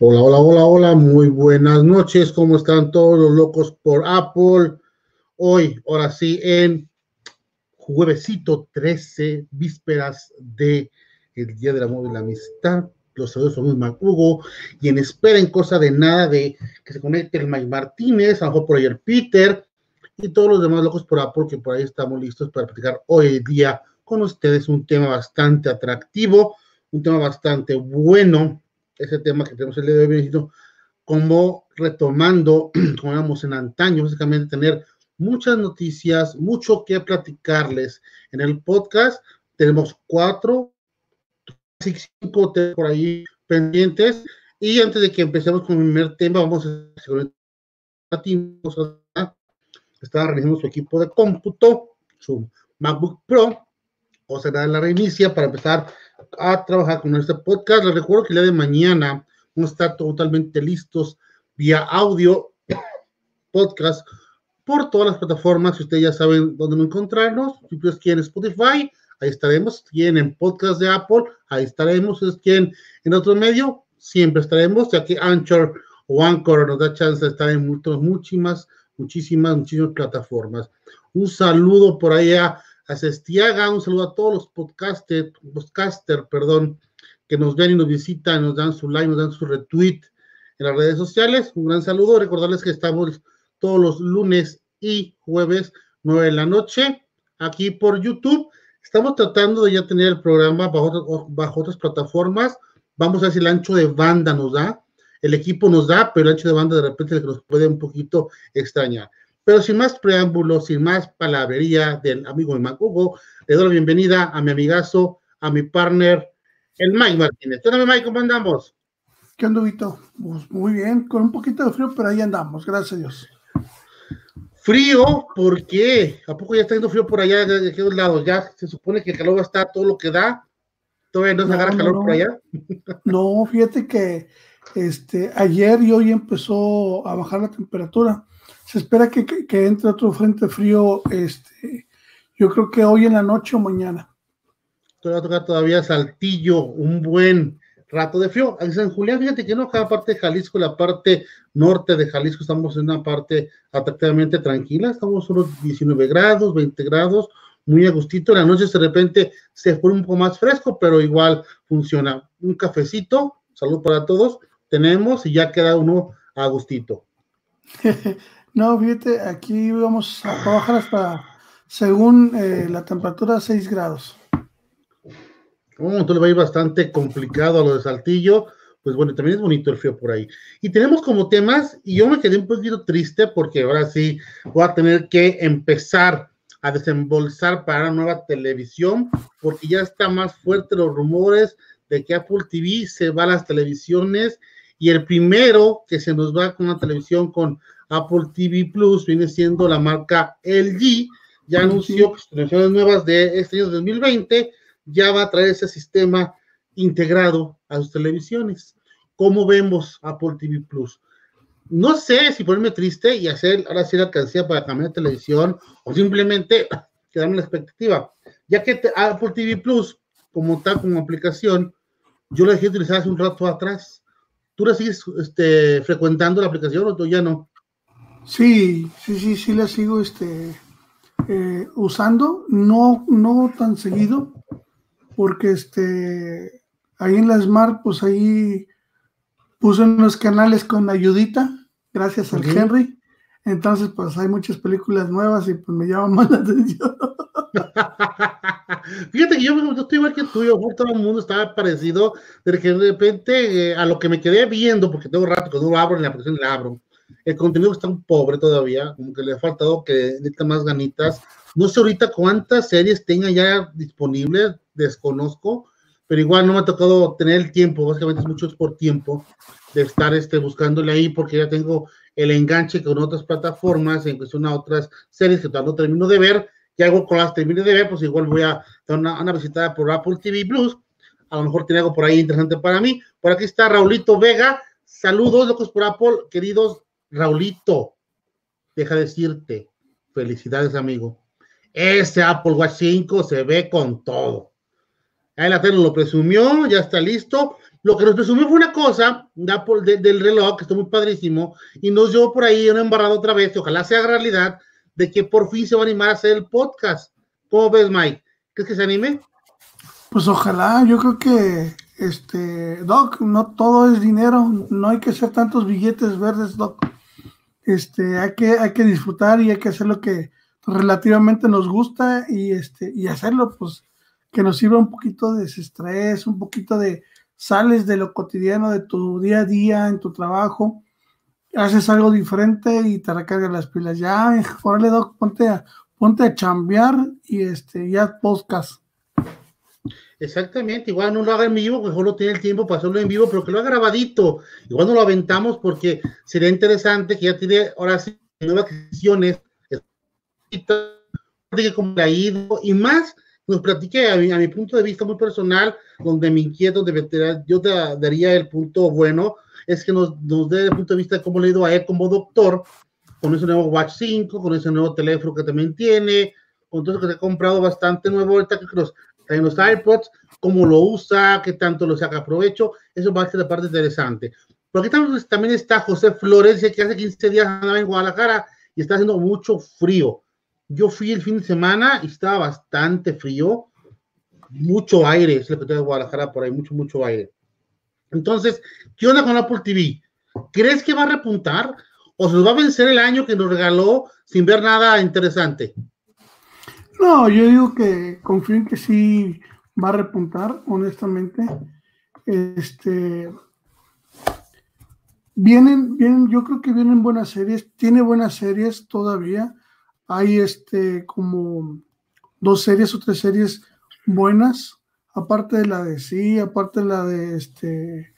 Hola, hola, hola, hola, muy buenas noches. ¿Cómo están todos los locos por Apple? Hoy, ahora sí, en juevesito 13, vísperas de el Día del Amor y la Amistad. Los saludos son muy Hugo y en espera en cosa de nada de que se conecte el Mike Martínez, a lo mejor por el Peter y todos los demás locos por Apple que por ahí estamos listos para platicar hoy día con ustedes un tema bastante atractivo, un tema bastante bueno ese tema que tenemos el día de hoy, como retomando, como éramos en antaño, básicamente tener muchas noticias, mucho que platicarles en el podcast. Tenemos cuatro, cinco por ahí pendientes. Y antes de que empecemos con el primer tema, vamos a está realizando su equipo de cómputo, su MacBook Pro, o será la reinicia para empezar a trabajar con este podcast. Les recuerdo que el día de mañana vamos a estar totalmente listos vía audio, podcast, por todas las plataformas. Si ustedes ya saben dónde encontrarnos, si ustedes quieren Spotify, ahí estaremos. Si quieren podcast de Apple, ahí estaremos. Si ustedes quieren en otro medio, siempre estaremos, ya que Anchor o Anchor nos da chance de estar en muchísimas, muchísimas, muchísimas plataformas. Un saludo por allá a Sestiaga, un saludo a todos los podcasters, podcaster, perdón, que nos ven y nos visitan, nos dan su like, nos dan su retweet en las redes sociales. Un gran saludo. Recordarles que estamos todos los lunes y jueves, 9 de la noche, aquí por YouTube. Estamos tratando de ya tener el programa bajo, bajo otras plataformas. Vamos a ver si el ancho de banda nos da. El equipo nos da, pero el ancho de banda de repente nos puede un poquito extrañar. Pero sin más preámbulos, sin más palabrería del amigo de Macugo, le doy la bienvenida a mi amigazo, a mi partner, el Mike Martínez. ¿Qué Mike? ¿Cómo andamos? ¿Qué onda, Vito? Pues muy bien, con un poquito de frío, pero ahí andamos, gracias a Dios. Frío, ¿por qué? ¿A poco ya está yendo frío por allá de aquellos lados? Ya se supone que el calor va a estar todo lo que da. ¿Todavía no se agarra calor por allá? No, fíjate que este, ayer y hoy empezó a bajar la temperatura se espera que, entre otro frente frío, este, yo creo que hoy en la noche o mañana. Te va a tocar todavía Saltillo, un buen rato de frío. En San Julián, fíjate que no, cada parte de Jalisco, la parte norte de Jalisco, estamos en una parte atractivamente tranquila, estamos unos 19 grados, 20 grados, muy a gustito. La noche de repente se pone un poco más fresco, pero igual funciona. Un cafecito, salud para todos, tenemos y ya queda uno a gustito. No, fíjate, aquí vamos a trabajar hasta, según eh, la temperatura, 6 grados. Oh, entonces le va a ir bastante complicado a lo de Saltillo. Pues bueno, también es bonito el frío por ahí. Y tenemos como temas, y yo me quedé un poquito triste porque ahora sí voy a tener que empezar a desembolsar para una nueva televisión, porque ya está más fuerte los rumores de que Apple TV se va a las televisiones y el primero que se nos va con una televisión con Apple TV Plus viene siendo la marca LG. Ya anunció que sus televisiones nuevas de este año 2020 ya va a traer ese sistema integrado a sus televisiones. ¿Cómo vemos Apple TV Plus? No sé si ponerme triste y hacer ahora sí la alcancía para cambiar de televisión o simplemente quedarme en la expectativa, ya que Apple TV Plus, como tal, como aplicación, yo la dejé utilizar hace un rato atrás. ¿Tú la sigues este, frecuentando la aplicación o tú ya no? Sí, sí, sí, sí la sigo este, eh, usando, no, no tan seguido, porque este, ahí en la Smart, pues ahí puse unos canales con ayudita, gracias al Henry. Entonces, pues hay muchas películas nuevas y pues me llaman más la atención. Fíjate que yo, estoy igual que tú, yo todo el mundo estaba parecido, de que de repente eh, a lo que me quedé viendo, porque tengo rato que no lo abro en la aplicación la abro, el contenido está un pobre todavía, como que le ha faltado que necesita más ganitas. No sé ahorita cuántas series tenga ya disponibles, desconozco, pero igual no me ha tocado tener el tiempo, básicamente es mucho por tiempo de estar este, buscándole ahí, porque ya tengo el enganche con otras plataformas, en cuestión a otras series que todavía no termino de ver, y algo con las termine de ver, pues igual voy a dar una, una visitada por Apple TV Plus, a lo mejor tiene algo por ahí interesante para mí. Por aquí está Raulito Vega, saludos locos por Apple, queridos Raulito, deja decirte, felicidades amigo, ese Apple Watch 5 se ve con todo. Ahí la tele lo presumió, ya está listo. Lo que nos presumió fue una cosa de del reloj, que está muy padrísimo, y nos llevó por ahí una embarrada otra vez, ojalá sea realidad, de que por fin se va a animar a hacer el podcast. ¿Cómo ves, Mike? ¿Crees que se anime? Pues ojalá, yo creo que, este, Doc, no todo es dinero, no hay que hacer tantos billetes verdes, Doc. Este, hay que, hay que disfrutar y hay que hacer lo que relativamente nos gusta y, este, y hacerlo, pues, que nos sirva un poquito de estrés, un poquito de sales de lo cotidiano, de tu día a día, en tu trabajo, haces algo diferente y te recargas las pilas. Ya, órale, Doc, ponte a, ponte a chambear y este, ya podcast. Exactamente, igual no lo haga en vivo, mejor no tiene el tiempo para hacerlo en vivo, pero que lo haga grabadito. Igual no lo aventamos porque sería interesante que ya tiene ahora sí nuevas como le ha ido y más nos platique a mi, punto de vista muy personal, donde me inquieto, donde yo te daría el punto bueno, es que nos, nos dé el punto de vista de cómo le ha ido a él como doctor, con ese nuevo Watch 5, con ese nuevo teléfono que también tiene, con todo eso que se ha comprado bastante nuevo ahorita, que los, en los iPods, cómo lo usa, qué tanto lo saca provecho, eso va a ser la parte interesante. Pero aquí también está José Flores, que hace 15 días andaba en Guadalajara y está haciendo mucho frío. Yo fui el fin de semana y estaba bastante frío, mucho aire, es lo que tengo Guadalajara por ahí, mucho, mucho aire. Entonces, ¿qué onda con Apple TV? ¿Crees que va a repuntar o se nos va a vencer el año que nos regaló sin ver nada interesante? No, yo digo que confío en que sí va a repuntar, honestamente. Este vienen, vienen, yo creo que vienen buenas series, tiene buenas series todavía hay este como dos series o tres series buenas, aparte de la de sí, aparte de la de este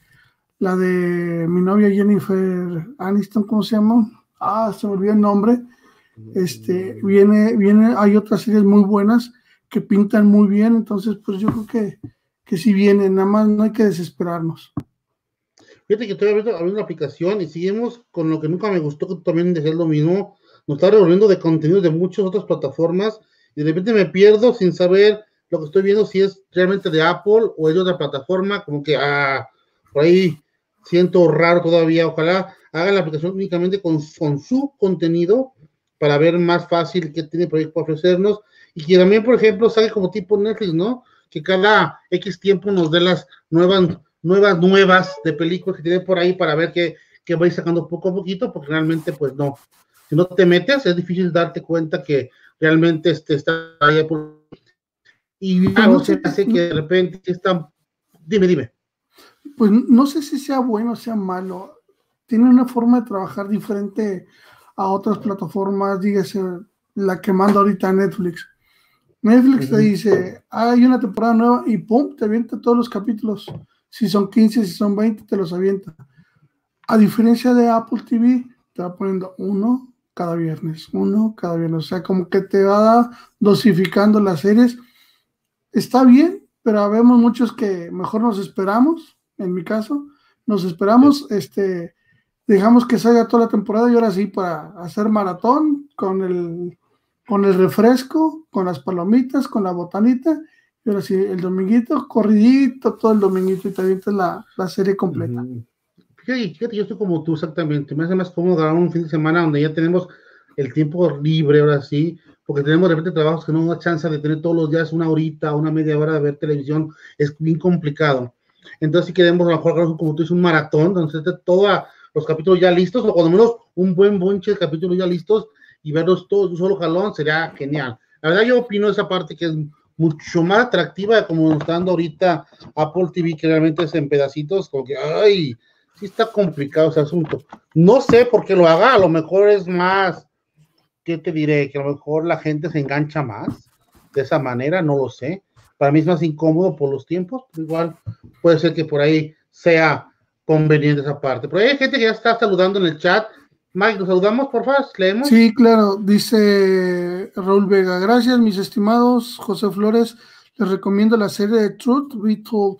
la de mi novia Jennifer Aniston, ¿cómo se llama? Ah, se me olvidó el nombre. Este, viene, viene, hay otras series muy buenas que pintan muy bien, entonces pues yo creo que, que sí vienen, nada más no hay que desesperarnos. Fíjate que estoy abriendo, una aplicación y seguimos con lo que nunca me gustó, que también dejé lo mismo, nos está revolviendo de contenido de muchas otras plataformas y de repente me pierdo sin saber lo que estoy viendo si es realmente de Apple o es de otra plataforma, como que ah, por ahí siento raro todavía, ojalá hagan la aplicación únicamente con, con su contenido para ver más fácil qué tiene ahí para ofrecernos y que también, por ejemplo, salga como tipo Netflix, ¿no? Que cada X tiempo nos dé las nuevas, nuevas, nuevas de películas que tiene por ahí para ver qué, qué va a ir sacando poco a poquito, porque realmente, pues no, si no te metes, es difícil darte cuenta que realmente este, está ahí por... Y algo se hace que de repente está... Dime, dime. Pues no sé si sea bueno o sea malo. Tiene una forma de trabajar diferente a otras plataformas, dígase la que manda ahorita Netflix. Netflix te dice, hay una temporada nueva y pum, te avienta todos los capítulos. Si son 15, si son 20, te los avienta. A diferencia de Apple TV, te va poniendo uno, cada viernes, uno cada viernes. O sea, como que te va dosificando las series. Está bien, pero vemos muchos que mejor nos esperamos, en mi caso, nos esperamos, este, dejamos que salga toda la temporada y ahora sí para hacer maratón con el, con el refresco, con las palomitas, con la botanita, y ahora sí, el dominguito, corridito, todo el dominguito y te la, la serie completa. Fíjate, yo estoy como tú exactamente. Me hace más cómodo grabar un fin de semana donde ya tenemos el tiempo libre ahora sí, porque tenemos de repente trabajos que no da chance de tener todos los días una horita, una media hora de ver televisión. Es bien complicado. Entonces, si queremos a lo mejor, como tú dices, un maratón, donde esté toda los capítulos ya listos, o cuando menos un buen bonche de capítulos ya listos y verlos todos de un solo jalón sería genial. La verdad, yo opino esa parte que es mucho más atractiva como nos está dando ahorita Apple TV, que realmente es en pedacitos, como que, ay, sí está complicado ese asunto. No sé por qué lo haga, a lo mejor es más, ¿qué te diré? Que a lo mejor la gente se engancha más de esa manera, no lo sé. Para mí es más incómodo por los tiempos, igual puede ser que por ahí sea conveniente esa parte. Pero hay gente que ya está saludando en el chat. Mike, ¿nos saludamos, por favor? ¿Leemos? Sí, claro. Dice Raúl Vega. Gracias, mis estimados. José Flores, les recomiendo la serie de Truth Be Told.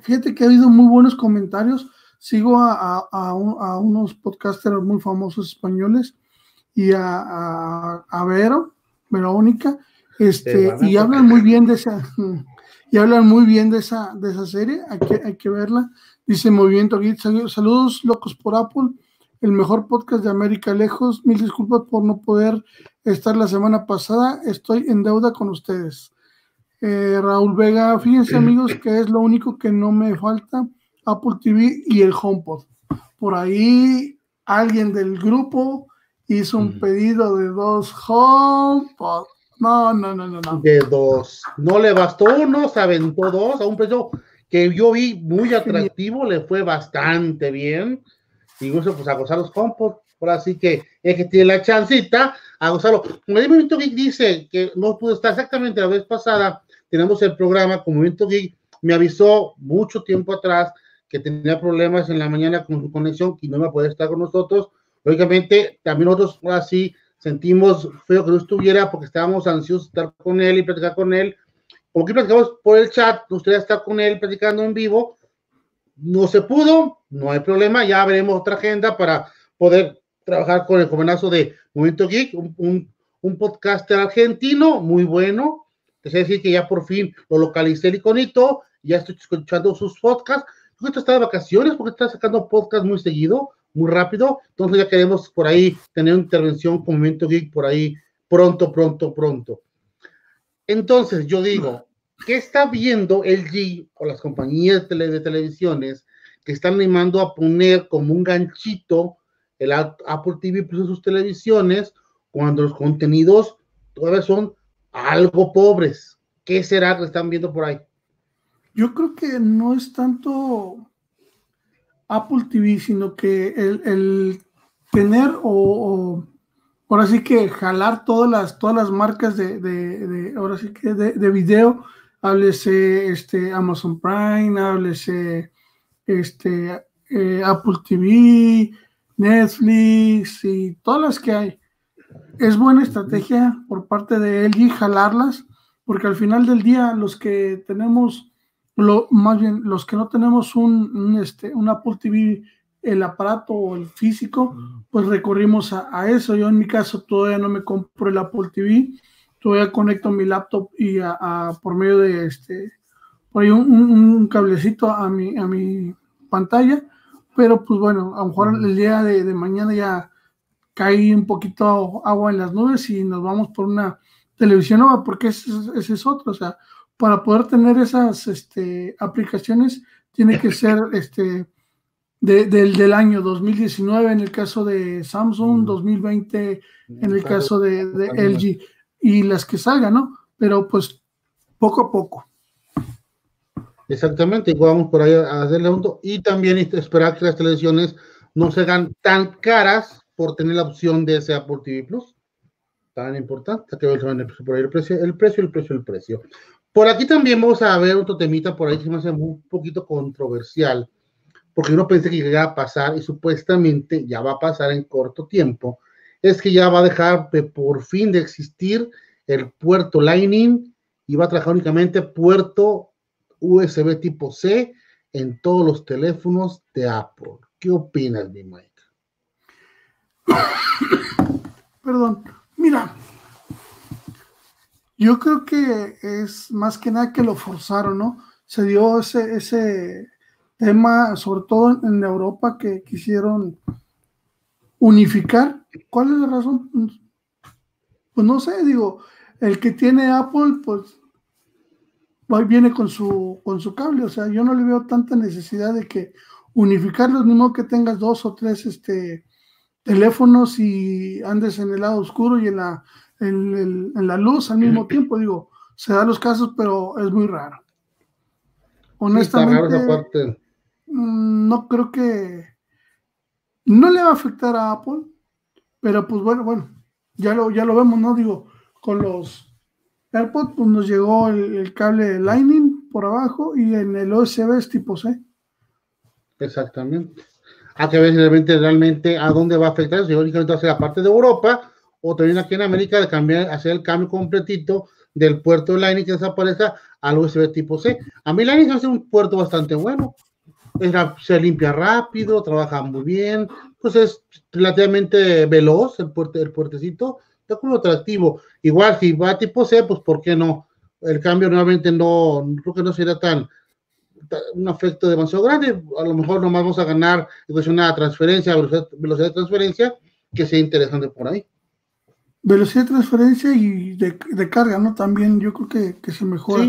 fíjate que ha habido muy buenos comentarios. Sigo a, a, unos podcasters muy famosos españoles y a, a Vero, Verónica, este, y hablan muy bien de esa, y hablan muy bien de esa, de esa serie, hay que, hay que verla. Dice Movimiento Git, saludos locos por Apple, el mejor podcast de América Lejos. Mil disculpas por no poder estar la semana pasada, estoy en deuda con ustedes. Eh, Raúl Vega, fíjense amigos que es lo único que no me falta, Apple TV y el HomePod. Por ahí alguien del grupo hizo un pedido de dos HomePod. No, no, no, no, no. De dos. No le bastó uno, se aventó dos a un precio que yo vi muy atractivo, le fue bastante bien. Y eso, pues a gozar los HomePod. Por así que es que tiene la chancita a gozarlo. Como el Movimiento Geek dice que no pudo estar exactamente la vez pasada, tenemos el programa con Movimiento Geek, me avisó mucho tiempo atrás que tenía problemas en la mañana con su conexión y no iba a poder estar con nosotros. Lógicamente, también nosotros así sentimos feo que no estuviera porque estábamos ansiosos de estar con él y platicar con él. Como que platicamos por el chat, nos gustaría estar con él platicando en vivo. No se pudo, no hay problema, ya veremos otra agenda para poder trabajar con el jovenazo de Momento Geek, un, un, podcaster argentino muy bueno. Es decir, que ya por fin lo localicé el iconito, ya estoy escuchando sus podcasts. Creo que está de vacaciones porque está sacando podcast muy seguido muy rápido. Entonces ya queremos por ahí tener una intervención con Movimiento Geek por ahí pronto, pronto, pronto. Entonces yo digo, ¿qué está viendo LG o las compañías de, televisiones que están animando a poner como un ganchito el Apple TV Plus en sus televisiones cuando los contenidos todavía son algo pobres? ¿Qué será que están viendo por ahí? Yo creo que no es tanto Apple TV, sino que el, tener o, ahora sí que jalar todas las, todas las marcas de, ahora sí que de, video, háblese este, Amazon Prime, háblese este, eh, Apple TV, Netflix y todas las que hay. Es buena estrategia por parte de LG jalarlas, porque al final del día los que tenemos lo, más bien los que no tenemos un, este, un Apple TV, el aparato o el físico, pues recurrimos a, eso. Yo en mi caso todavía no me compro el Apple TV, todavía conecto mi laptop y a, por medio de este, por ahí un, cablecito a mi, a mi pantalla, pero pues bueno, a lo mejor el día de, mañana ya cae un poquito agua en las nubes y nos vamos por una televisión nueva, porque ese, ese es otro, o sea, para poder tener esas este, aplicaciones tiene que ser este, del, año 2019 en el caso de Samsung, 2020 en el caso de, LG y las que salgan, ¿no? Pero pues poco a poco. Exactamente, vamos por ahí a hacerle un y también esperar que las televisiones no se hagan tan caras por tener la opción de ese Apple TV Plus. Tan importante, que por ahí el precio, el precio, el precio, el precio. Por aquí también vamos a ver otro temita por ahí que se me hace un poquito controversial, porque uno pensé que iba a pasar y supuestamente ya va a pasar en corto tiempo, es que ya va a dejar de, por fin de existir el puerto Lightning y va a trabajar únicamente puerto USB tipo C en todos los teléfonos de Apple. ¿Qué opinas, mi Mike? Perdón, mira, yo creo que es más que nada que lo forzaron, ¿no? Se dio ese, ese tema, sobre todo en Europa, que quisieron unificar. ¿Cuál es la razón? Pues no sé, digo, el que tiene Apple, pues viene con su, con su cable, o sea, yo no le veo tanta necesidad de que unificarlos, ni modo que tengas dos o tres este, teléfonos y andes en el lado oscuro y en la, en, la luz al mismo tiempo. Digo, se dan los casos, pero es muy raro. Honestamente, mm, no creo que no le va a afectar a Apple, pero pues bueno, bueno, ya lo, ya lo vemos, ¿no? Digo, con los AirPods, pues nos llegó el, cable Lightning por abajo y en el USB es tipo C. Exactamente. Hay que ver realmente, realmente a dónde va a afectar, si únicamente va a ser la parte de Europa o también aquí en América de cambiar, hacer el cambio completito del puerto Lightning que desaparezca al USB tipo C. A mí Lightning hace un puerto bastante bueno. se limpia rápido, trabaja muy bien, pues es relativamente veloz el, puerto, el puertecito, está como atractivo. Igual si va tipo C, pues ¿por qué no? El cambio nuevamente no, creo que no sería tan, un efecto demasiado grande. A lo mejor nomás vamos a ganar una transferencia, velocidad, de transferencia, que sea interesante por ahí. Velocidad de transferencia y de, carga, ¿no? También yo creo que, se mejora.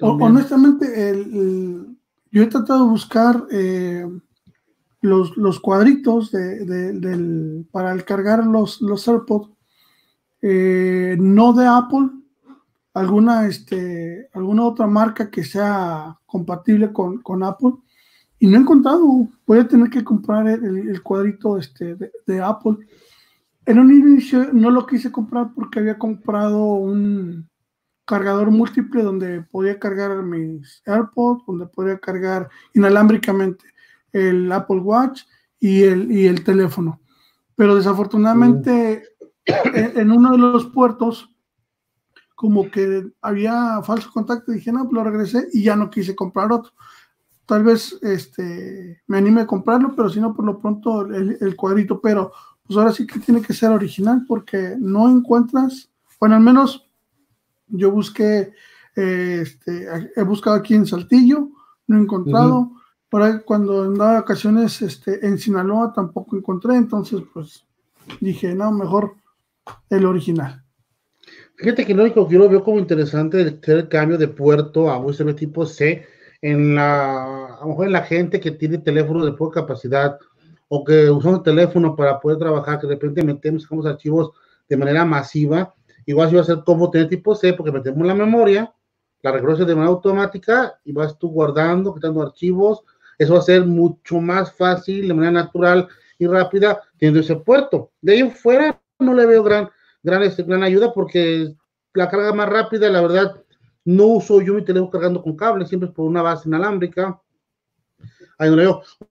honestamente, el, yo he tratado de buscar eh, los, cuadritos de, para el cargar los, los AirPods, eh, no de Apple, alguna, este, alguna otra marca que sea compatible con, Apple y no he encontrado. Voy a tener que comprar el, cuadrito este, de, Apple. En un inicio no lo quise comprar porque había comprado un cargador múltiple donde podía cargar mis AirPods, donde podía cargar inalámbricamente el Apple Watch y el, y el teléfono. Pero desafortunadamente en, uno de los puertos como que había falso contacto, dije, no, pues lo regresé y ya no quise comprar otro. Tal vez este, me anime a comprarlo, pero si no, por lo pronto el, cuadrito, pero pues ahora sí que tiene que ser original porque no encuentras, bueno, al menos yo busqué, este, he buscado aquí en Saltillo, no he encontrado, por ahí cuando andaba de vacaciones este, en Sinaloa tampoco encontré, entonces pues dije, no, mejor el original. Fíjate que lo único que yo veo como interesante es el cambio de puerto a USB tipo C en la, a lo mejor en la gente que tiene teléfono de poca capacidad o que usamos el teléfono para poder trabajar, que de repente metemos, sacamos archivos de manera masiva, igual si va a ser como tener tipo C, porque metemos la memoria, la reconoce de manera automática y vas tú guardando, quitando archivos, eso va a ser mucho más fácil, de manera natural y rápida, teniendo ese puerto. De ahí fuera no le veo gran gran, este, gran ayuda porque la carga más rápida, la verdad, no uso yo mi teléfono cargando con cable, siempre es por una base inalámbrica. Ahí.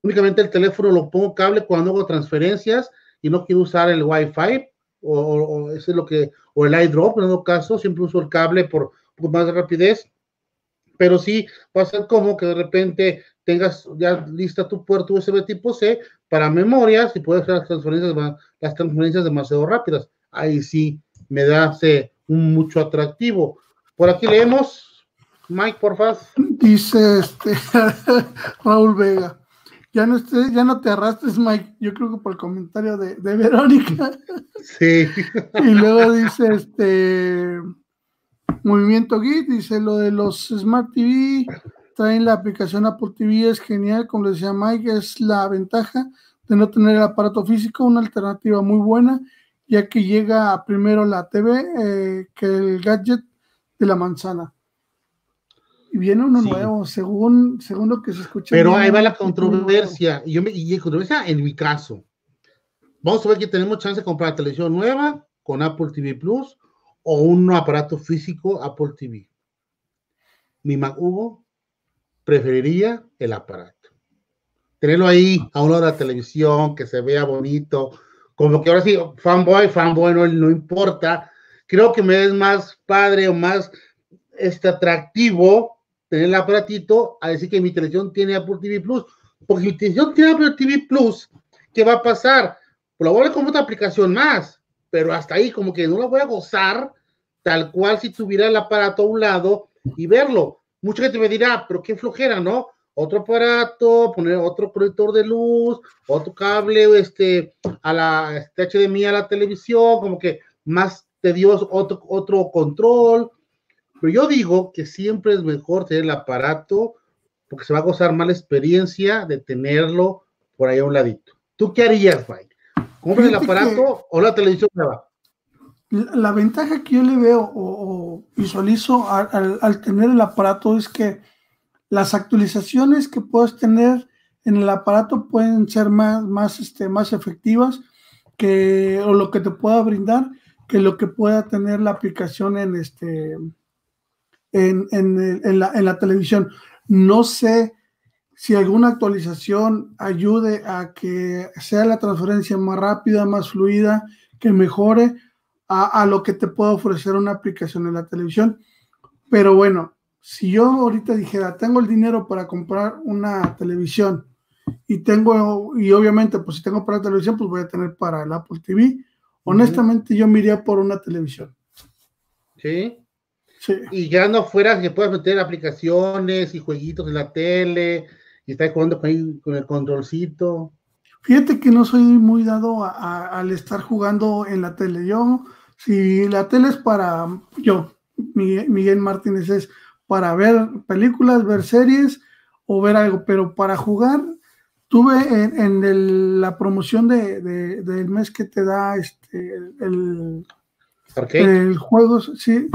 Únicamente el teléfono lo pongo cable cuando hago transferencias y no quiero usar el Wi-Fi o, o, lo que, o el iDrop, en todo caso, siempre uso el cable por, por más rapidez. Pero sí va a ser como que de repente tengas ya lista tu puerto USB tipo C para memorias y puedes hacer las transferencias, las transferencias demasiado rápidas ahí sí me da un mucho atractivo. Por aquí leemos, Mike, por favor. Dice este Raúl Vega. Ya no, esté, ya no te arrastres, Mike. Yo creo que por el comentario de, Verónica. Sí. y luego dice este Movimiento Git, dice lo de los Smart TV, traen la aplicación Apple TV, es genial, como decía Mike, es la ventaja de no tener el aparato físico, una alternativa muy buena ya que llega primero la TV eh, que el gadget de la manzana. Y viene uno nuevo, según, según lo que se escucha. Pero ahí va la controversia. Y, yo me, y controversia en mi caso. Vamos a ver que tenemos chance de comprar televisión nueva con Apple TV Plus o un aparato físico Apple TV. Mi Mac Hugo preferiría el aparato. Tenerlo ahí a una hora de la televisión, que se vea bonito, como que ahora sí, fanboy, fanboy, no, no importa. Creo que me es más padre o más este, atractivo tener el aparatito a decir que mi televisión tiene Apple TV Plus. Porque mi televisión tiene Apple TV Plus, ¿qué va a pasar? Pues la voy a otra aplicación más, pero hasta ahí como que no la voy a gozar tal cual si tuviera el aparato a un lado y verlo. Mucha gente me dirá, pero qué flojera, ¿no? otro aparato, poner otro proyector de luz, otro cable este, a la este HDMI a la televisión, como que más tedioso, otro, otro control. Pero yo digo que siempre es mejor tener el aparato porque se va a gozar más la experiencia de tenerlo por ahí a un ladito. ¿Tú qué harías, Mike? ¿Compras el aparato o la televisión nueva? La, ventaja que yo le veo o, visualizo al, tener el aparato es que las actualizaciones que puedes tener en el aparato pueden ser más, más, este, más efectivas que, o lo que te pueda brindar que lo que pueda tener la aplicación en, este, en, en, la, en la televisión. No sé si alguna actualización ayude a que sea la transferencia más rápida, más fluida, que mejore a, a, lo que te puede ofrecer una aplicación en la televisión. Pero bueno, si yo ahorita dijera, tengo el dinero para comprar una televisión y tengo, y obviamente, pues si tengo para la televisión, pues voy a tener para el Apple TV. Honestamente, yo me iría por una televisión. Sí. Sí. Y ya no fuera que puedas meter aplicaciones y jueguitos en la tele y estar jugando con, con el controlcito. Fíjate que no soy muy dado al estar jugando en la tele. Yo, si la tele es para, yo, Miguel Martínez es para ver películas, ver series o ver algo, pero para jugar, tuve en, la promoción de, del mes que te da este, el, el juego, sí,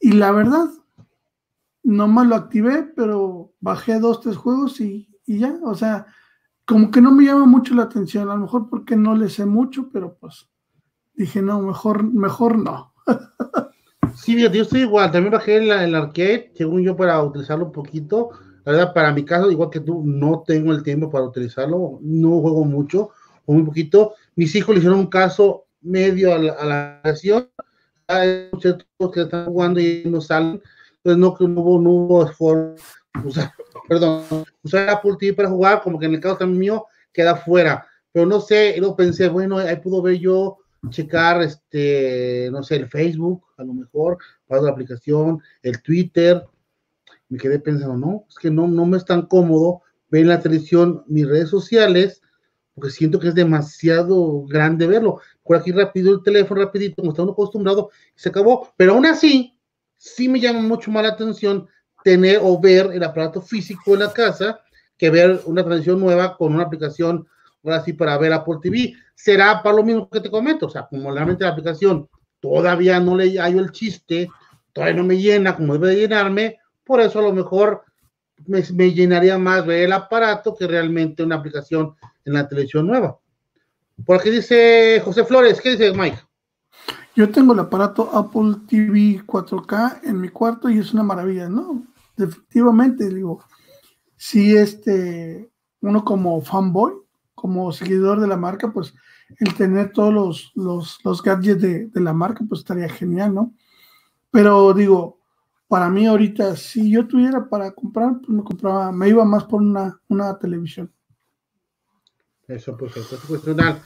y la verdad, nomás lo activé, pero bajé dos, tres juegos y, y ya, o sea, como que no me llama mucho la atención, a lo mejor porque no le sé mucho, pero pues dije, no, mejor, mejor no. Sí, yo estoy igual, también bajé el, el arcade, según yo, para utilizarlo un poquito. La verdad, para mi caso, igual que tú, no tengo el tiempo para utilizarlo, no juego mucho, o muy poquito. Mis hijos le hicieron un caso medio a la, a la acción, muchos que están jugando y no salen, entonces no, no hubo, no hubo esfuerzo, usar, perdón, usar Apple TV para jugar, como que en el caso también mío queda fuera, pero no sé, luego pensé, bueno, ahí pudo ver yo checar, este, no sé, el Facebook, a lo mejor, para la aplicación, el Twitter. Me quedé pensando, no, es que no, no me es tan cómodo ver en la televisión mis redes sociales, porque siento que es demasiado grande verlo. Por aquí rápido el teléfono, rapidito, como está uno acostumbrado, se acabó. Pero aún así, sí me llama mucho más la atención tener o ver el aparato físico en la casa que ver una transmisión nueva con una aplicación ahora sí para ver Apple TV. Será para lo mismo que te comento, o sea, como realmente la aplicación todavía no le hallo el chiste, todavía no me llena como debe de llenarme, por eso a lo mejor me, me, llenaría más ver el aparato que realmente una aplicación en la televisión nueva. Por aquí dice José Flores, ¿qué dice Mike? Yo tengo el aparato Apple TV 4K en mi cuarto y es una maravilla, ¿no? Definitivamente, digo, si este, uno como fanboy, como seguidor de la marca, pues el tener todos los, los, los gadgets de, de, la marca, pues estaría genial, ¿no? Pero digo, para mí ahorita, si yo tuviera para comprar, pues me compraba, me iba más por una, una televisión. Eso, pues, eso es cuestionar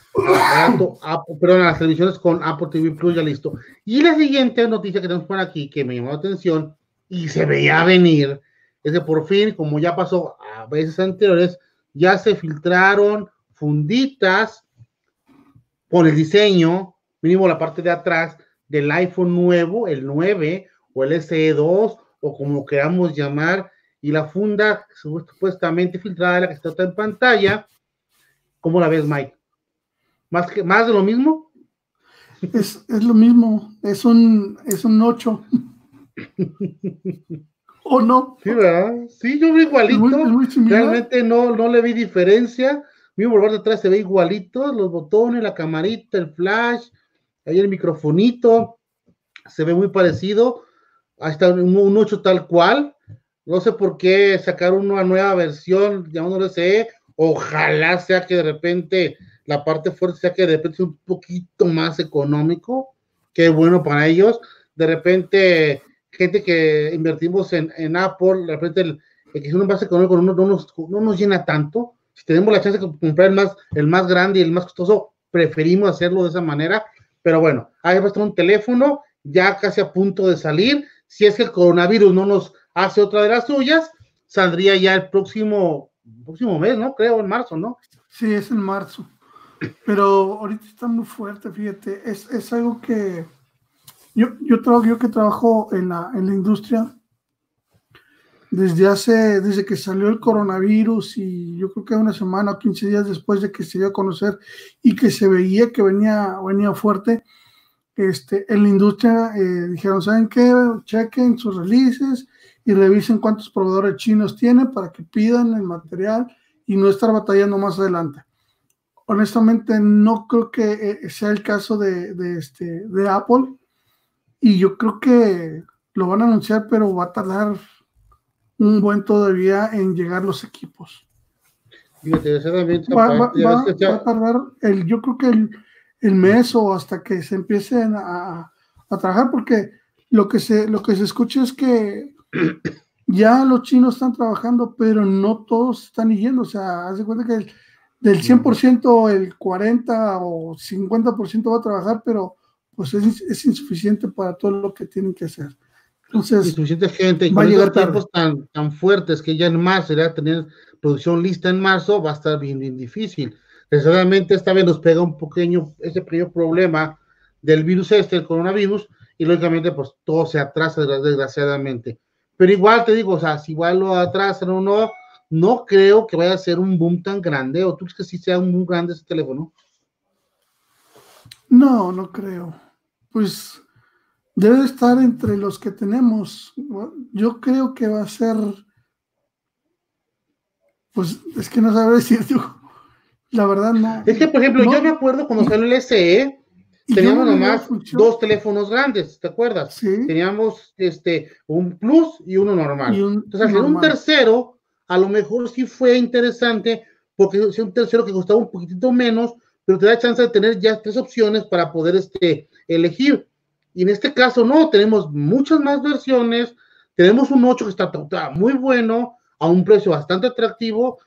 perdón, las televisiones con Apple TV Plus, ya listo. Y la siguiente noticia que tenemos por aquí, que me llamó la atención y se veía venir, es que por fin, como ya pasó a veces anteriores, ya se filtraron funditas con el diseño, mínimo la parte de atrás del iPhone nuevo, el 9 o el SE2 o como queramos llamar, y la funda supuestamente filtrada, la que está en pantalla. ¿Cómo la ves, Mike? ¿Más, que, más de lo mismo? Es, es lo mismo, es un, es un 8. ¿O no? Sí, ¿verdad? Sí, yo vi igualito. Muy, muy Realmente no, no le vi diferencia mismo por de atrás se ve igualito, los botones, la camarita, el flash, ahí el microfonito, se ve muy parecido. Ahí está un, un 8 tal cual. No sé por qué sacar una nueva versión llamándolo SE. Ojalá sea que de repente la parte fuerte sea que de repente sea un poquito más económico. Qué bueno para ellos. De repente, gente que invertimos en, en Apple, de repente el, que es un más económico no, no, nos, no nos llena tanto si tenemos la chance de comprar el más, el más grande y el más costoso, preferimos hacerlo de esa manera. Pero bueno, ahí va a estar un teléfono ya casi a punto de salir. Si es que el coronavirus no nos hace otra de las suyas, saldría ya el próximo, próximo mes, ¿no? Creo, en marzo, ¿no? Sí, es en marzo. Pero ahorita está muy fuerte, fíjate. Es, es algo que yo, yo, trabajo, yo que trabajo en la, en la industria, desde hace, desde que salió el coronavirus y yo creo que una semana o 15 días después de que se dio a conocer y que se veía que venía, venía fuerte, este, en la industria eh, dijeron, ¿saben qué? Chequen sus releases y revisen cuántos proveedores chinos tienen para que pidan el material y no estar batallando más adelante. Honestamente, no creo que eh, sea el caso de, de, este, de Apple y yo creo que lo van a anunciar, pero va a tardar un buen todavía en llegar los equipos. Va, a tardar, el, yo creo que el, mes o hasta que se empiecen a, trabajar, porque lo que se, lo que se escucha es que ya los chinos están trabajando, pero no todos están yendo. O sea, haz de cuenta que del 100%, el 40 o 50% va a trabajar, pero pues es, es insuficiente para todo lo que tienen que hacer. Entonces, suficiente gente, y con esos tiempos tan, tan fuertes que ya en marzo a tener producción lista en marzo, va a estar bien, bien difícil. Desgraciadamente, esta vez nos pega un pequeño, ese pequeño problema del virus este, el coronavirus, y lógicamente, pues todo se atrasa desgraciadamente. Pero igual te digo, o sea, si igual lo atrasan o no, no creo que vaya a ser un boom tan grande, o tú crees que sí sea un boom grande ese teléfono. No, no creo. Pues debe estar entre los que tenemos. Yo creo que va a ser, pues es que no sabe decir yo. La verdad no. Es que, por ejemplo, yo me acuerdo cuando salió el SE, teníamos nomás dos teléfonos grandes, ¿te acuerdas? Sí. Teníamos este, un Plus y uno normal. Entonces, un tercero, a lo mejor sí fue interesante, porque es un tercero que costaba un poquitito menos, pero te da chance de tener ya tres opciones para poder este, elegir. Y en este caso no, tenemos muchas más versiones, tenemos un 8 que está, muy bueno, a un precio bastante atractivo,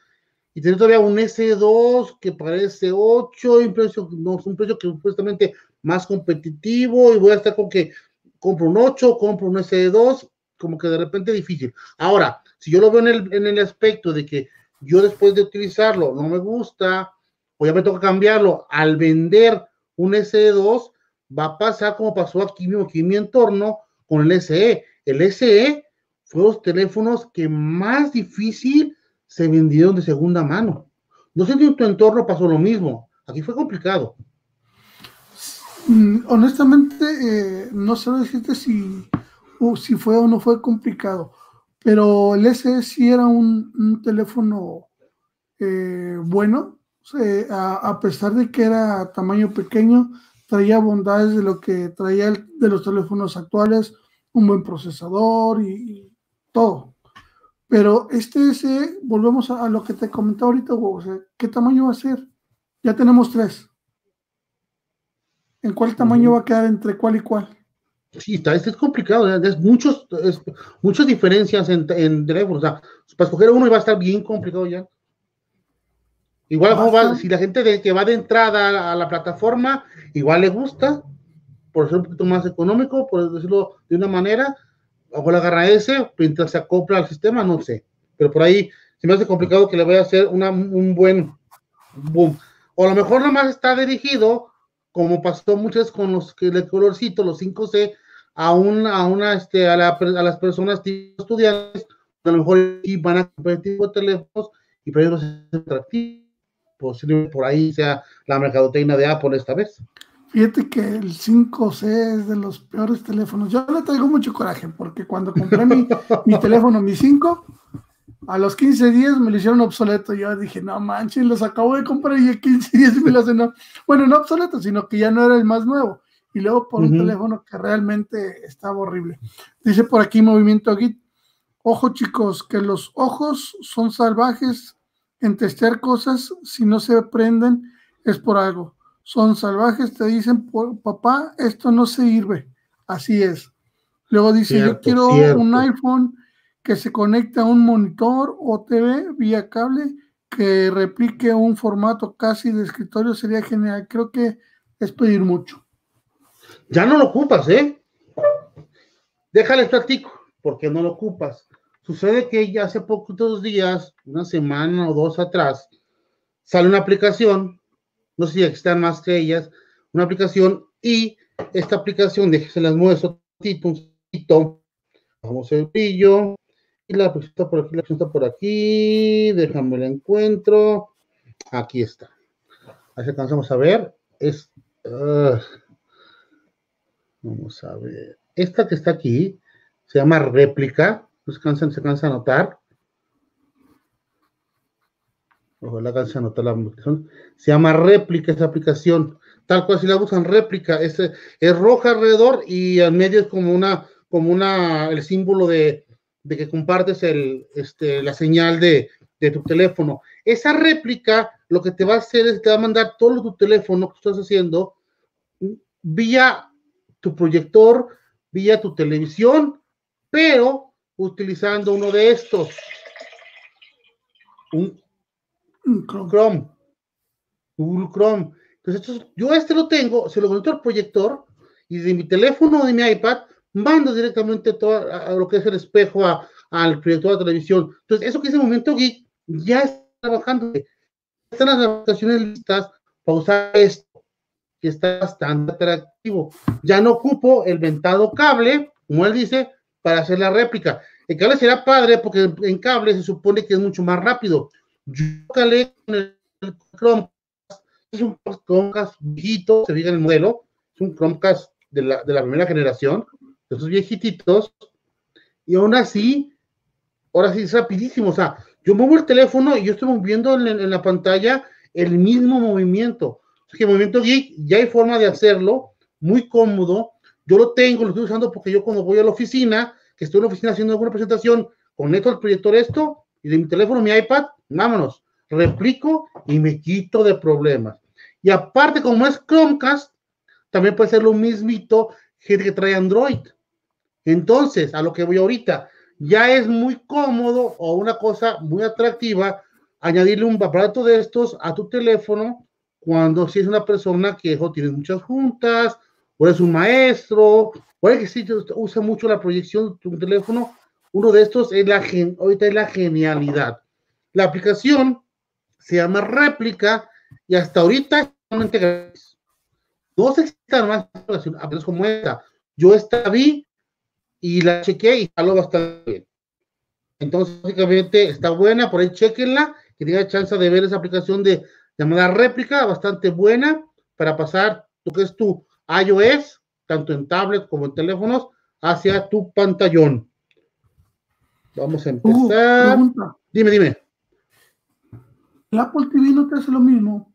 y tenemos todavía un S2 que parece 8, y un precio, no, un precio que supuestamente más competitivo, y voy a estar con que compro un 8, compro un S2, como que de repente difícil. Ahora, si yo lo veo en el, en el aspecto de que yo después de utilizarlo no me gusta, o ya me toca cambiarlo, al vender un S2, va a pasar como pasó aquí mismo, aquí en mi entorno, con el SE. El SE fue los teléfonos que más difícil se vendieron de segunda mano. No sé si en tu entorno pasó lo mismo. Aquí fue complicado. Mm, honestamente, eh, no sé decirte si, si fue o no fue complicado, pero el SE sí era un, teléfono eh, bueno, a, pesar de que era tamaño pequeño, traía bondades de lo que traía de los teléfonos actuales, un buen procesador y, todo. Pero este ese, volvemos a, lo que te comentaba ahorita, o sea, ¿qué tamaño va a ser? Ya tenemos tres. ¿En cuál tamaño va a quedar entre cuál y cuál? Sí, está, es complicado, es muchos, muchas diferencias en, en teléfonos. O sea, para escoger uno va a estar bien complicado ya. Igual si la gente de, que va de entrada a la plataforma, igual le gusta, por ser un poquito más económico, por decirlo de una manera, o le agarra ese, mientras se acopla al sistema, no sé. Pero por ahí se me hace complicado que le vaya a hacer una, un buen boom. O a lo mejor nada más está dirigido, como pasó muchas con los que de colorcito, los 5C, a una, a una, este, a, la, a las personas estudiantes, a lo mejor van a comprar tipo de teléfonos y para ellos es atractivo posiblemente por ahí sea la mercadotecnia de Apple esta vez. Fíjate que el 5C es de los peores teléfonos. Yo le traigo mucho coraje porque cuando compré mi, mi teléfono, mi 5, a los 15 días me lo hicieron obsoleto. Yo dije, no manches, los acabo de comprar y a 15 días me lo hacen. Bueno, no obsoleto, sino que ya no era el más nuevo. Y luego por un teléfono que realmente estaba horrible. Dice por aquí Movimiento Git. Ojo chicos, que los ojos son salvajes en testear cosas, si no se prenden, es por algo. Son salvajes, te dicen, papá, esto no se sirve. Así es. Luego dice, yo quiero un iPhone que se conecte a un monitor o TV vía cable que replique un formato casi de escritorio sería genial. Creo que es pedir mucho. Ya no lo ocupas, ¿eh? Déjale platico, porque no lo ocupas. Sucede que ya hace pocos días, una semana o dos atrás, sale una aplicación, no sé si existen más que ellas, una aplicación y esta aplicación, déjense las muestro, un poquito, vamos el brillo, la está por aquí, la está por aquí, déjame la encuentro. Aquí está. Así alcanzamos a ver. Es, uh, vamos a ver. Esta que está aquí se llama réplica. Se cansa, se cansa a notar. Ojalá canse a notar la aplicación. Se llama réplica esa aplicación. Tal cual si la usan réplica. Es, es roja alrededor y al medio es como una, como una, el símbolo de, de que compartes el, este, la señal de, de tu teléfono. Esa réplica lo que te va a hacer es te va a mandar todo tu teléfono que estás haciendo vía tu proyector, vía tu televisión, pero utilizando uno de estos, un, Chrome. Google Chrome. Entonces, yo este lo tengo, se lo conecto al proyector y de mi teléfono o de mi iPad mando directamente todo a, lo que es el espejo al proyector de televisión. Entonces, eso que es el momento geek ya está trabajando están las aplicaciones listas para usar esto, que está bastante atractivo. Ya no ocupo el ventado cable, como él dice, para hacer la réplica. El cable será padre porque en cable se supone que es mucho más rápido. Yo calé con el Chromecast, es un Chromecast viejito, se diga el modelo, es un Chromecast de la, de la primera generación, de esos viejititos, y aún así, ahora sí es rapidísimo, o sea, yo muevo el teléfono y yo estoy moviendo en, la pantalla el mismo movimiento. Es que el movimiento geek ya hay forma de hacerlo, muy cómodo. Yo lo tengo, lo estoy usando porque yo cuando voy a la oficina, que estoy en la oficina haciendo alguna presentación, conecto al proyector esto y de mi teléfono, mi iPad, vámonos, replico y me quito de problemas. Y aparte, como es Chromecast, también puede ser lo mismito que trae Android. Entonces, a lo que voy ahorita, ya es muy cómodo o una cosa muy atractiva añadirle un aparato de estos a tu teléfono cuando si es una persona que tiene muchas juntas, o es un maestro, o es que si usa mucho la proyección de tu teléfono, uno de estos es la, ahorita es la genialidad. La aplicación se llama Réplica y hasta ahorita es totalmente gratis. No se más aplicaciones como esta. Yo esta vi y la chequeé y jaló bastante bien. Entonces, básicamente está buena, por ahí chequenla, que tenga chance de ver esa aplicación de llamada réplica, bastante buena para pasar lo que es tu iOS, tanto en tablet como en teléfonos, hacia tu pantallón. Vamos a empezar. dime, dime. ¿El Apple TV no te hace lo mismo?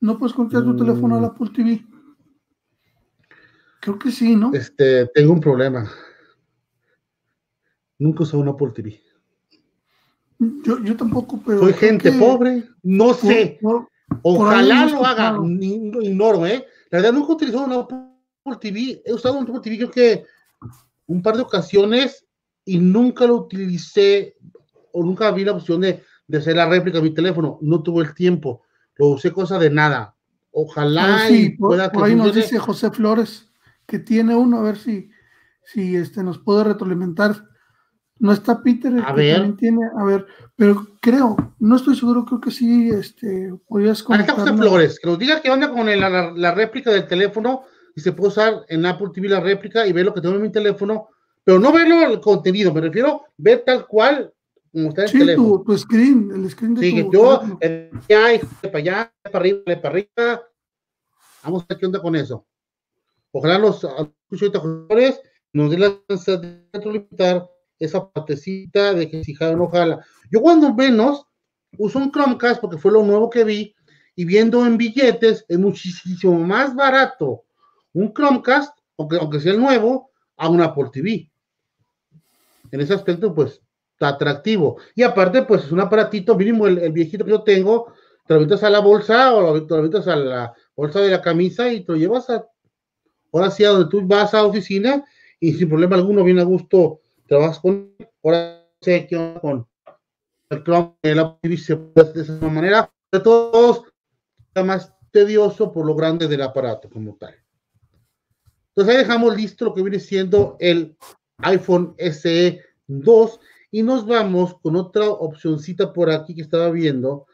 ¿No puedes conectar tu teléfono al mm. Apple TV? Creo que sí, ¿no? Este, tengo un problema. Nunca usado una Apple TV. Yo, yo tampoco, pero. Soy gente pobre, no sé. Ojalá lo haga, ignoro, ¿eh? La verdad, nunca he utilizado una Apple TV. He usado una Apple TV, creo que un par de ocasiones y nunca lo utilicé o nunca vi la opción de, de hacer la réplica de mi teléfono. No tuve el tiempo. Lo usé cosa de nada. Ojalá y pueda por, ahí nos dice José Flores que tiene uno, a ver si, si este, nos puede retroalimentar no está Peter, a ver. tiene, a ver, pero creo, no estoy seguro, creo que sí, este, podrías conectar. José Flores, que nos diga qué onda con la, réplica del teléfono y se puede usar en Apple TV la réplica y ver lo que tengo en mi teléfono, pero no verlo el contenido, me refiero ver tal cual como está en sí, el teléfono. Tu, tu screen, el screen de sí, tu yo, eh, ya, para allá, para arriba, para arriba, vamos a ver qué onda con eso. Ojalá los jugadores nos den la chance de limitar esa partecita de que si jala no jala. Yo cuando menos uso un Chromecast porque fue lo nuevo que vi y viendo en billetes es muchísimo más barato un Chromecast, aunque, aunque sea el nuevo, a una Apple TV. En ese aspecto, pues, está atractivo. Y aparte, pues, es un aparatito mínimo, el, viejito que yo tengo, te lo metes a la bolsa o te lo metes a la bolsa de la camisa y te lo llevas a, ahora sí, a donde tú vas a la oficina y sin problema alguno, viene a gusto trabajas con, ahora sé qué con el Chrome, la de esa manera, de todos, está más tedioso por lo grande del aparato como tal. Entonces ahí dejamos listo lo que viene siendo el iPhone SE 2 y nos vamos con otra opcioncita por aquí que estaba viendo,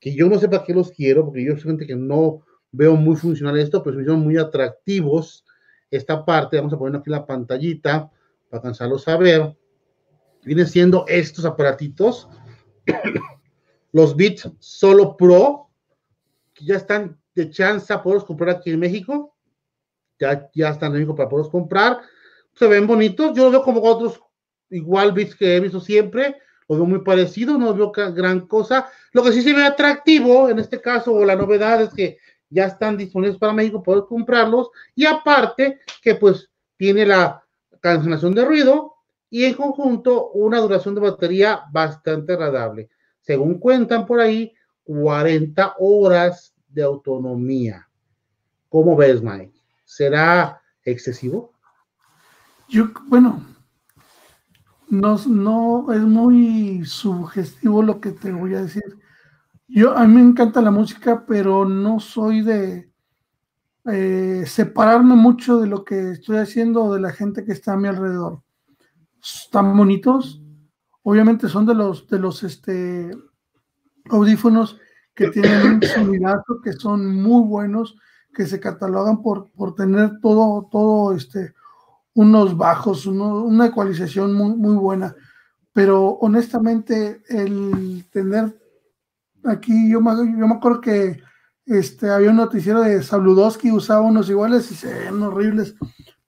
que yo no sé para qué los quiero, porque yo soy gente que no veo muy funcional esto, pero son muy atractivos esta parte, vamos a poner aquí la pantallita, alcanzarlos a ver. viene siendo estos aparatitos, los Beats Solo Pro, que ya están de chance a poderlos comprar aquí en México, ya, ya están en México para poderlos comprar, se ven bonitos, yo veo como otros igual Beats que he visto siempre, los veo muy parecidos, no veo gran cosa, lo que sí se ve atractivo en este caso, o la novedad es que ya están disponibles para México, poder comprarlos, y aparte que pues tiene la cancelación de ruido y en conjunto una duración de batería bastante agradable. Según cuentan por ahí, 40 horas de autonomía. ¿Cómo ves, Mike? ¿Será excesivo? Yo, bueno, no, no es muy sugestivo lo que te voy a decir. Yo, a mí me encanta la música, pero no soy de eh, separarme mucho de lo que estoy haciendo o de la gente que está a mi alrededor. Están bonitos, obviamente son de los, de los este, audífonos que tienen un sonidazo, que son muy buenos, que se catalogan por, por tener todo, todo este, unos bajos, una ecualización muy, muy buena. Pero honestamente, el tener aquí, yo me, yo me acuerdo que este, había un noticiero de Sabludowski, usaba unos iguales y se ven horribles.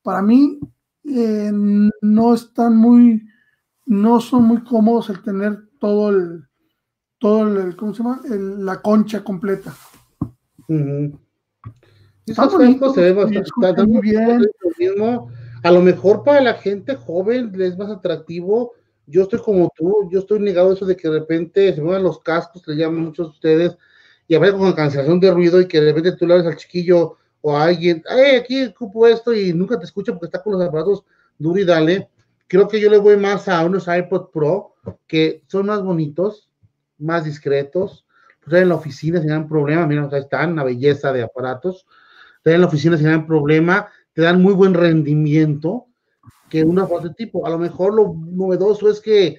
Para mí, eh, no están muy, no son muy cómodos el tener todo el, todo el, ¿cómo se llama? la concha completa. se ve bastante muy bien. A lo mejor para la gente joven les es más atractivo. Yo estoy como tú, yo estoy negado a eso de que de repente se muevan los cascos, le llaman muchos de ustedes, y a con cancelación de ruido y que de repente tú le hablas al chiquillo o a alguien, ay, aquí ocupo esto y nunca te escucha porque está con los aparatos duro y dale. Creo que yo le voy más a unos iPod Pro que son más bonitos, más discretos. Pues en la oficina sin dan problema, mira, acá están, una belleza de aparatos. En la oficina sin dan problema, te dan muy buen rendimiento que una de tipo. A lo mejor lo novedoso es que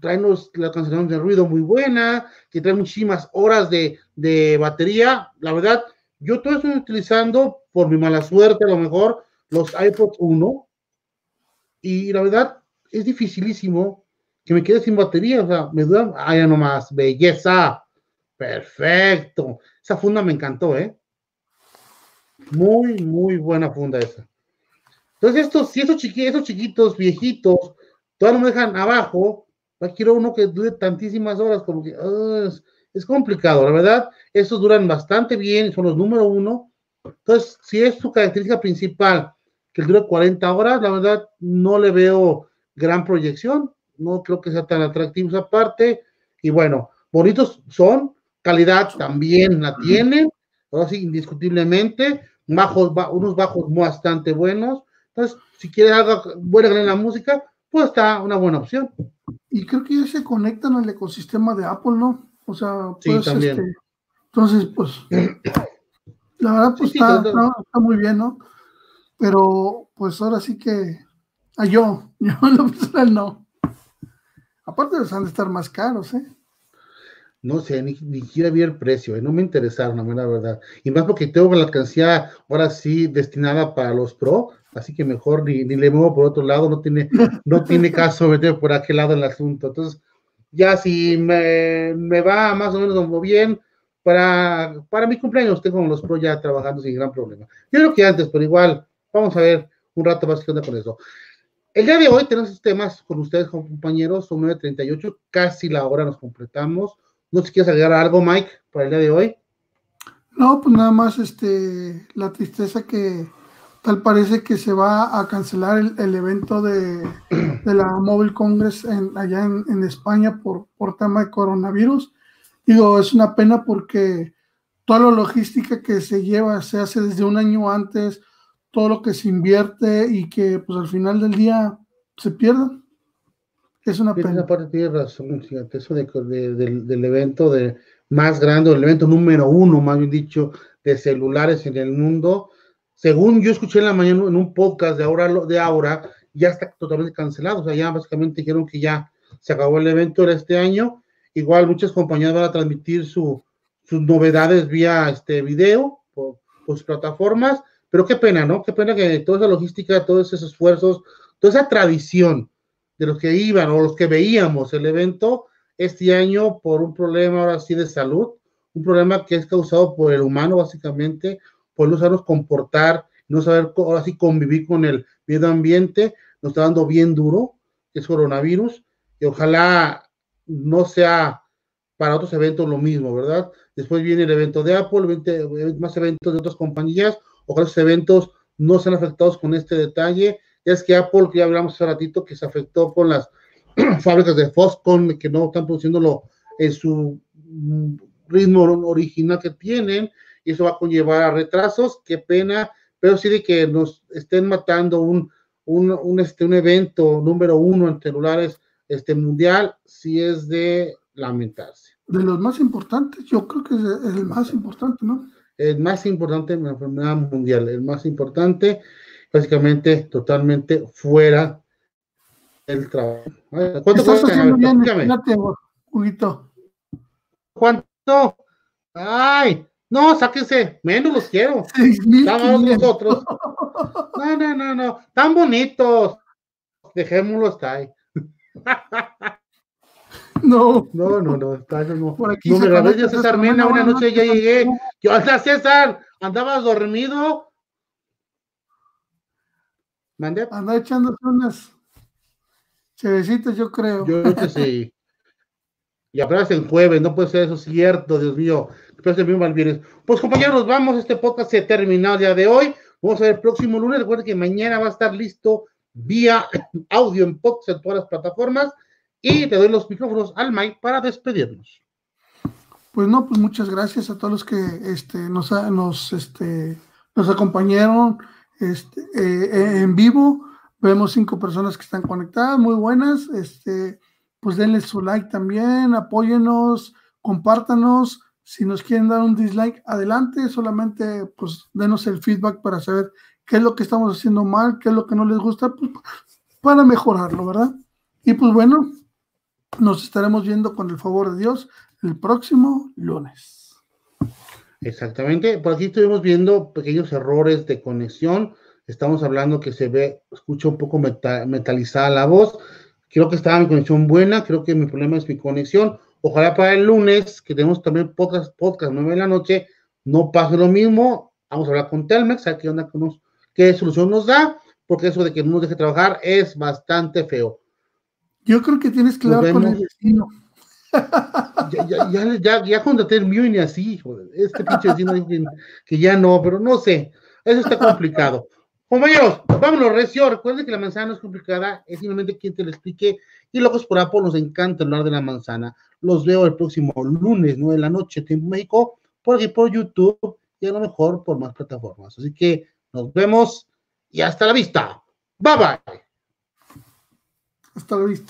traen la cancelación de ruido muy buena, que trae muchísimas horas de, de batería. La verdad, yo todo estoy utilizando, por mi mala suerte, a lo mejor, los iPods 1. Y la verdad, es dificilísimo que me quede sin batería. O sea, me dura, ah, ya nomás, belleza. Perfecto. Esa funda me encantó, ¿eh? Muy, muy buena funda esa. Entonces, estos, si esos chiquitos, chiquitos, viejitos, todavía no me dejan abajo, quiero uno que dure tantísimas horas, como que ah, es, complicado, la verdad. Estos duran bastante bien, son los número uno. Entonces, si es su característica principal, que dure 40 horas, la verdad no le veo gran proyección, no creo que sea tan atractivo esa parte. Y bueno, bonitos son, calidad también la tienen, ahora sí, indiscutiblemente, bajos, unos bajos bastante buenos. Entonces, si quiere algo buena en la música, pues está una buena opción. Y creo que ya se conectan al ecosistema de Apple, ¿no? O sea, pues, este, entonces, pues, la verdad, pues está, muy bien, ¿no? Pero, pues ahora sí que, a yo, yo en lo personal no. Aparte, les han de estar más caros, ¿eh? No sé, ni, ni siquiera vi el precio, ¿eh? no me interesaron, la verdad. Y más porque tengo la alcancía ahora sí destinada para los Pro, así que mejor ni, ni, le muevo por otro lado, no tiene, no tiene caso meter por aquel lado el asunto. Entonces, ya si me, me va más o menos como bien, para, para mi cumpleaños tengo los pro ya trabajando sin gran problema. Yo creo que antes, pero igual, vamos a ver un rato más qué onda con eso. El día de hoy tenemos temas con ustedes, compañeros, son 9.38, casi la hora nos completamos. No sé si quieres agregar algo, Mike, para el día de hoy. No, pues nada más este, la tristeza que, tal parece que se va a cancelar el, evento de, la Mobile Congress en, allá en, España por, por tema de coronavirus. Digo, es una pena porque toda la logística que se lleva se hace desde un año antes, todo lo que se invierte y que pues al final del día se pierda. Es una pena. Esa parte tiene razón, fíjate, eso de, del, del evento de más grande, el evento número uno, más bien dicho, de celulares en el mundo, según yo escuché en la mañana en un podcast de Aura, de Aura, ya está totalmente cancelado. O sea, ya básicamente dijeron que ya se acabó el evento de este año. Igual muchas compañías van a transmitir sus novedades vía este video por, sus plataformas. Pero qué pena, ¿no? Qué pena que toda esa logística, todos esos esfuerzos, toda esa tradición de los que iban o los que veíamos el evento este año por un problema ahora sí de salud, un problema que es causado por el humano básicamente, por no sabernos comportar, no saber ahora sí convivir con el medio ambiente, nos está dando bien duro, que es coronavirus, y ojalá no sea para otros eventos lo mismo, ¿verdad? Después viene el evento de Apple, más eventos de otras compañías, ojalá esos eventos no sean afectados con este detalle. Es que Apple, que ya hablamos hace ratito, que se afectó con las fábricas de Foxconn que no están produciéndolo en su mm, ritmo original que tienen, y eso va a conllevar a retrasos, qué pena, pero sí de que nos estén matando un, un, un, este, un evento número uno en celulares este, mundial, sí es de lamentarse. De los más importantes, yo creo que es el más importante, ¿no? El más importante en la enfermedad mundial, el más importante, básicamente totalmente fuera del trabajo. ¿Cuánto cuesta? Bien, ¿Cuánto? Ay, no, sáquense, menos los quiero. Estamos nosotros. No, no, no, no, tan bonitos. Dejémoslos ahí. No. No, no, no, está, no. Por aquí no me grabé César Mena, una noche ya llegué. Yo, hasta César, ¿andabas dormido? ¿Mande? Anda echándose unas chevecitas, yo creo. Yo creo que sí. Y apenas en jueves, no puede ser eso cierto, Dios mío. Pues compañeros, vamos, este podcast se ha terminado el día de hoy. Vamos a ver el próximo lunes. Recuerden que mañana va a estar listo vía audio en podcast en todas las plataformas. Y te doy los micrófonos al Mike para despedirnos. Pues no, pues muchas gracias a todos los que este, nos, nos, este, nos acompañaron este, eh, en vivo. Vemos cinco personas que están conectadas, muy buenas. Este, pues denle su like también, apóyenos, compártanos. Si nos quieren dar un dislike, adelante. Solamente pues denos el feedback para saber qué es lo que estamos haciendo mal, qué es lo que no les gusta, pues, para mejorarlo, ¿verdad? Y pues bueno, nos estaremos viendo con el favor de Dios el próximo lunes. Exactamente. Por aquí estuvimos viendo pequeños errores de conexión. Estamos hablando que se ve, escucha un poco metalizada la voz. Creo que estaba mi conexión buena. Creo que mi problema es mi conexión. Ojalá para el lunes, que tenemos también podcast, podcast 9 de la noche, no pase lo mismo. Vamos a hablar con Telmex, a qué onda, qué solución nos da, porque eso de que no nos deje trabajar es bastante feo. Yo creo que tienes que hablar con el vecino. Ya, ya, ya, ya, ya contraté el mío y ni así, joder. Este pinche vecino que, ya no, pero no sé. Eso está complicado. Compañeros, vámonos, Recio. Recuerden que la manzana no es complicada, es simplemente quien te lo explique. Y locos por Apple, nos encanta hablar de la manzana. Los veo el próximo lunes, 9 de la noche, tiempo México, por aquí por YouTube y a lo mejor por más plataformas. Así que nos vemos y hasta la vista. Bye bye. Hasta la vista.